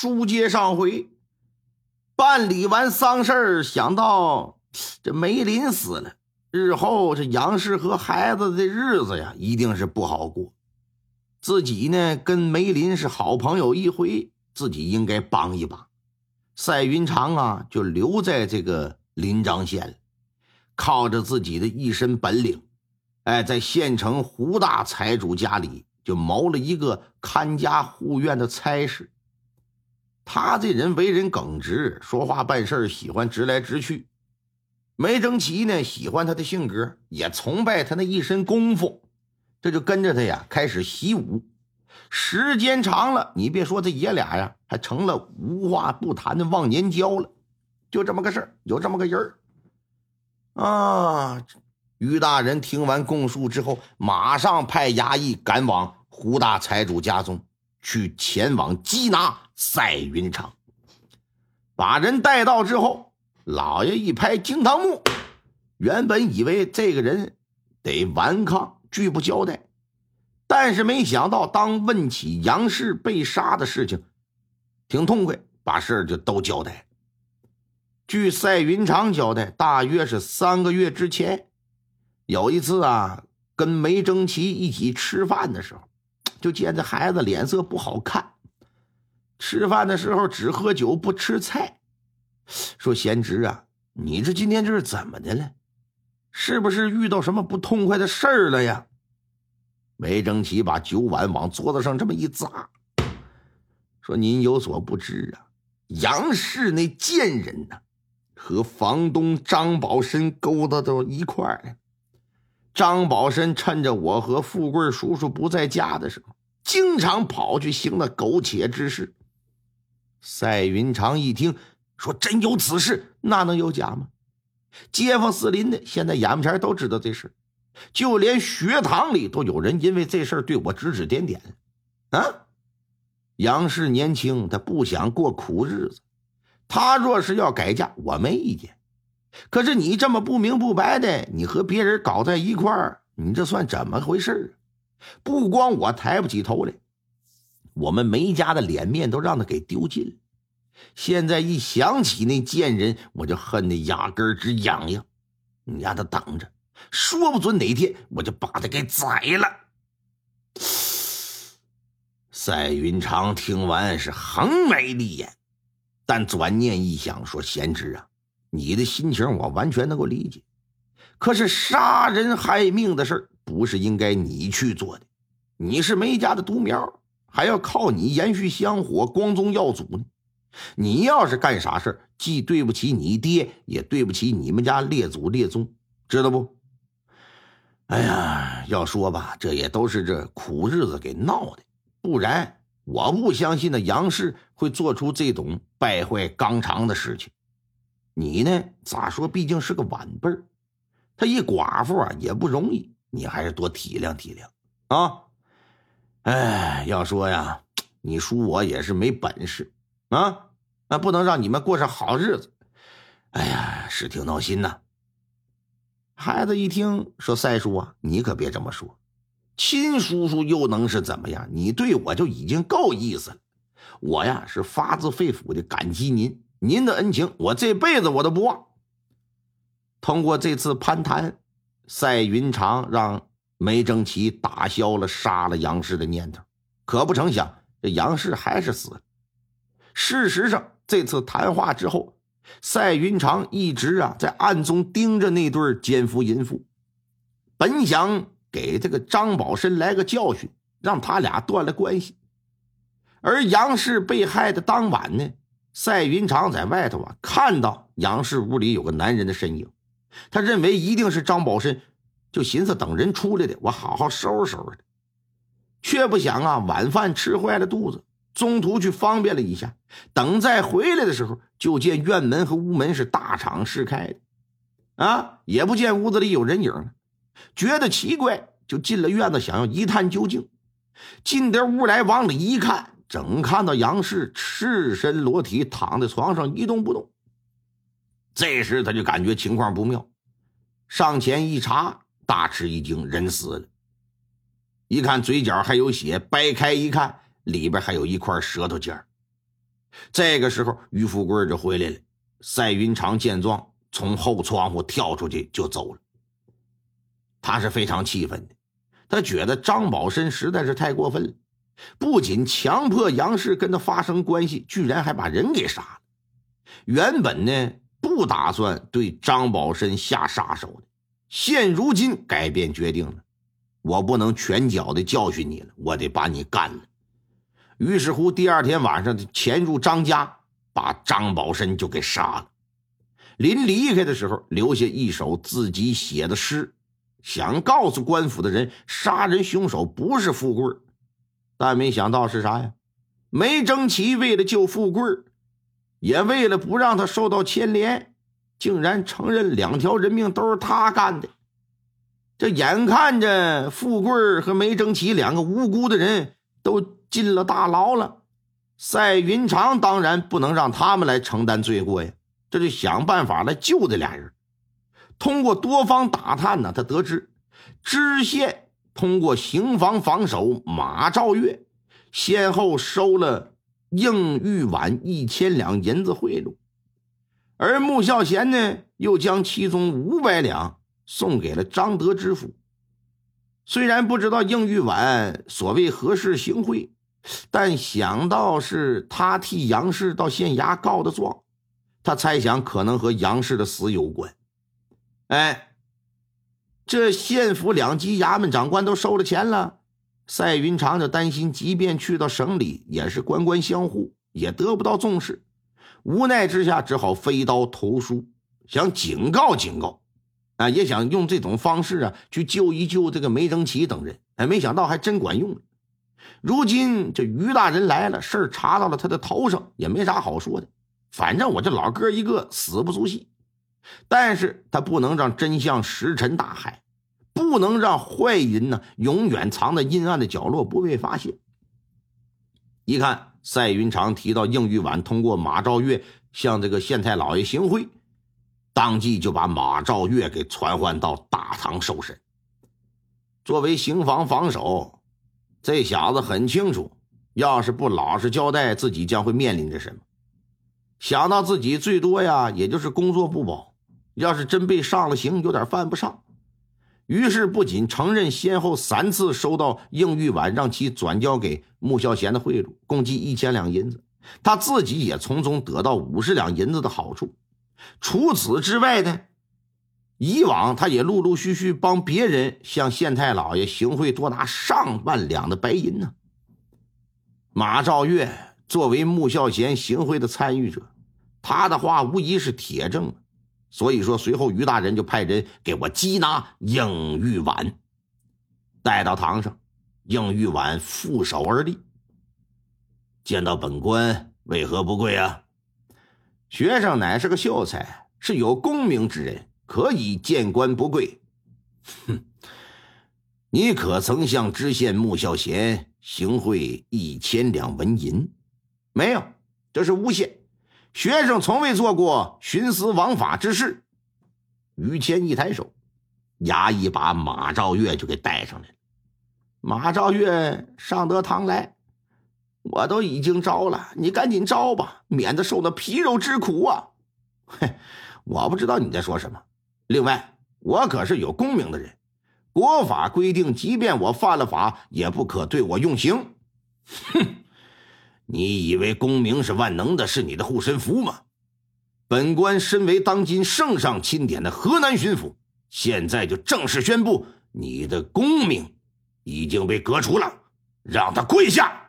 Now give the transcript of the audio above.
书接上回，办理完丧事想到这梅林死了，日后这杨氏和孩子的日子呀，一定是不好过。自己呢，跟梅林是好朋友一回，自己应该帮一把。赛云长啊，就留在这个临漳县了，靠着自己的一身本领，哎，在县城胡大财主家里就谋了一个看家护院的差事。他这人为人耿直，说话办事喜欢直来直去。梅征奇呢，喜欢他的性格，也崇拜他那一身功夫，这就跟着他呀开始习武。时间长了，你别说这爷俩呀，还成了无话不谈的忘年交了。就这么个事儿，有这么个人儿啊。于大人听完供述之后，马上派衙役赶往胡大财主家中去，前往缉拿赛云长。把人带到之后，老爷一拍惊堂木，原本以为这个人得顽抗，拒不交代。但是没想到，当问起杨氏被杀的事情，挺痛快，把事儿就都交代。据赛云长交代，大约是三个月之前，有一次啊，跟梅征奇一起吃饭的时候，就见这孩子脸色不好看，吃饭的时候只喝酒不吃菜。说贤侄啊，你这今天这是怎么的了？是不是遇到什么不痛快的事儿了呀？梅征奇把酒碗往桌子上这么一砸，说：“您有所不知啊，杨氏那贱人呐，和房东张宝申勾搭到一块儿。张宝申趁着我和富贵叔叔不在家的时候，经常跑去行那苟且之事。”赛云长一听，说：“真有此事？那能有假吗？街坊四邻的现在眼巴前都知道这事。”就连学堂里都有人因为这事对我指指点点，啊！杨氏年轻，他不想过苦日子。他若是要改嫁，我没意见。可是你这么不明不白的，你和别人搞在一块儿，你这算怎么回事不光我抬不起头来，我们梅家的脸面都让他给丢尽了。现在一想起那贱人，我就恨得牙根直痒痒。你让他等着。说不准哪天我就把他给宰了。赛云长听完是横眉立眼，但转念一想，说：“贤侄啊，你的心情我完全能够理解。可是杀人害命的事不是应该你去做的。你是梅家的独苗，还要靠你延续香火、光宗耀祖呢。你要是干啥事既对不起你爹，也对不起你们家列祖列宗，知道不？”哎呀，要说吧，这也都是这苦日子给闹的，不然我不相信那杨氏会做出这种败坏纲常的事情。你呢，咋说？毕竟是个晚辈儿，他一寡妇啊也不容易，你还是多体谅体谅啊。哎，要说呀，你叔我也是没本事啊，那不能让你们过上好日子。哎呀，是挺闹心呐。孩子一听说：“赛叔啊，你可别这么说，亲叔叔又能是怎么样？你对我就已经够意思了。我呀是发自肺腑的感激您，您的恩情我这辈子我都不忘。”通过这次攀谈，赛云长让梅正奇打消了杀了杨氏的念头。可不成想，这杨氏还是死了。事实上，这次谈话之后。赛云长一直啊在暗中盯着那对奸夫淫妇，本想给这个张宝申来个教训，让他俩断了关系。而杨氏被害的当晚呢，赛云长在外头啊看到杨氏屋里有个男人的身影，他认为一定是张宝申，就寻思等人出来的，我好好收拾收拾。却不想啊晚饭吃坏了肚子。中途去方便了一下，等再回来的时候，就见院门和屋门是大敞释开的，啊，也不见屋子里有人影了，觉得奇怪，就进了院子，想要一探究竟。进得屋来，往里一看，正看到杨氏赤身裸体躺在床上一动不动。这时他就感觉情况不妙，上前一查，大吃一惊，人死了。一看嘴角还有血，掰开一看。里边还有一块舌头尖这个时候，于富贵就回来了。赛云长见状，从后窗户跳出去就走了。他是非常气愤的，他觉得张宝身实在是太过分了，不仅强迫杨氏跟他发生关系，居然还把人给杀了。原本呢，不打算对张宝申下杀手的，现如今改变决定了，我不能拳脚的教训你了，我得把你干了。于是乎，第二天晚上潜入张家，把张宝申就给杀了。临离开的时候，留下一首自己写的诗，想告诉官府的人，杀人凶手不是富贵但没想到是啥呀？梅征奇为了救富贵也为了不让他受到牵连，竟然承认两条人命都是他干的。这眼看着富贵和梅征奇两个无辜的人都。进了大牢了，赛云长当然不能让他们来承担罪过呀，这就想办法来救这俩人。通过多方打探呢，他得知知县通过刑房防守马兆月，先后收了应玉婉一千两银子贿赂，而穆孝贤呢，又将其中五百两送给了张德知府。虽然不知道应玉婉所谓何事行贿。但想到是他替杨氏到县衙告的状，他猜想可能和杨氏的死有关。哎，这县府两级衙门长官都收了钱了，赛云长就担心，即便去到省里，也是官官相护，也得不到重视。无奈之下，只好飞刀投书，想警告警告，啊，也想用这种方式啊去救一救这个梅征奇等人。哎，没想到还真管用了。如今这于大人来了，事儿查到了他的头上，也没啥好说的。反正我这老哥一个死不足惜，但是他不能让真相石沉大海，不能让坏人呢永远藏在阴暗的角落不被发现。一看赛云长提到应玉婉通过马兆月向这个县太老爷行贿，当即就把马兆月给传唤到大堂受审。作为刑房防守。这小子很清楚，要是不老实交代，自己将会面临着什么。想到自己最多呀，也就是工作不保；要是真被上了刑，有点犯不上。于是，不仅承认先后三次收到应玉婉让其转交给穆孝贤的贿赂，共计一千两银子，他自己也从中得到五十两银子的好处。除此之外呢？以往他也陆陆续续帮别人向县太老爷行贿，多达上万两的白银呢。马兆月作为穆孝贤行贿的参与者，他的话无疑是铁证。所以说，随后于大人就派人给我缉拿应玉婉，带到堂上，应玉婉负手而立，见到本官为何不跪啊？学生乃是个秀才，是有功名之人。可以见官不跪，哼！你可曾向知县穆孝贤行贿一千两纹银？没有，这是诬陷。学生从未做过徇私枉法之事。于谦一抬手，衙役把马兆月就给带上来了。马兆月上得堂来，我都已经招了，你赶紧招吧，免得受那皮肉之苦啊！嘿，我不知道你在说什么。另外，我可是有功名的人，国法规定，即便我犯了法，也不可对我用刑。哼！你以为功名是万能的，是你的护身符吗？本官身为当今圣上钦点的河南巡抚，现在就正式宣布，你的功名已经被革除了，让他跪下。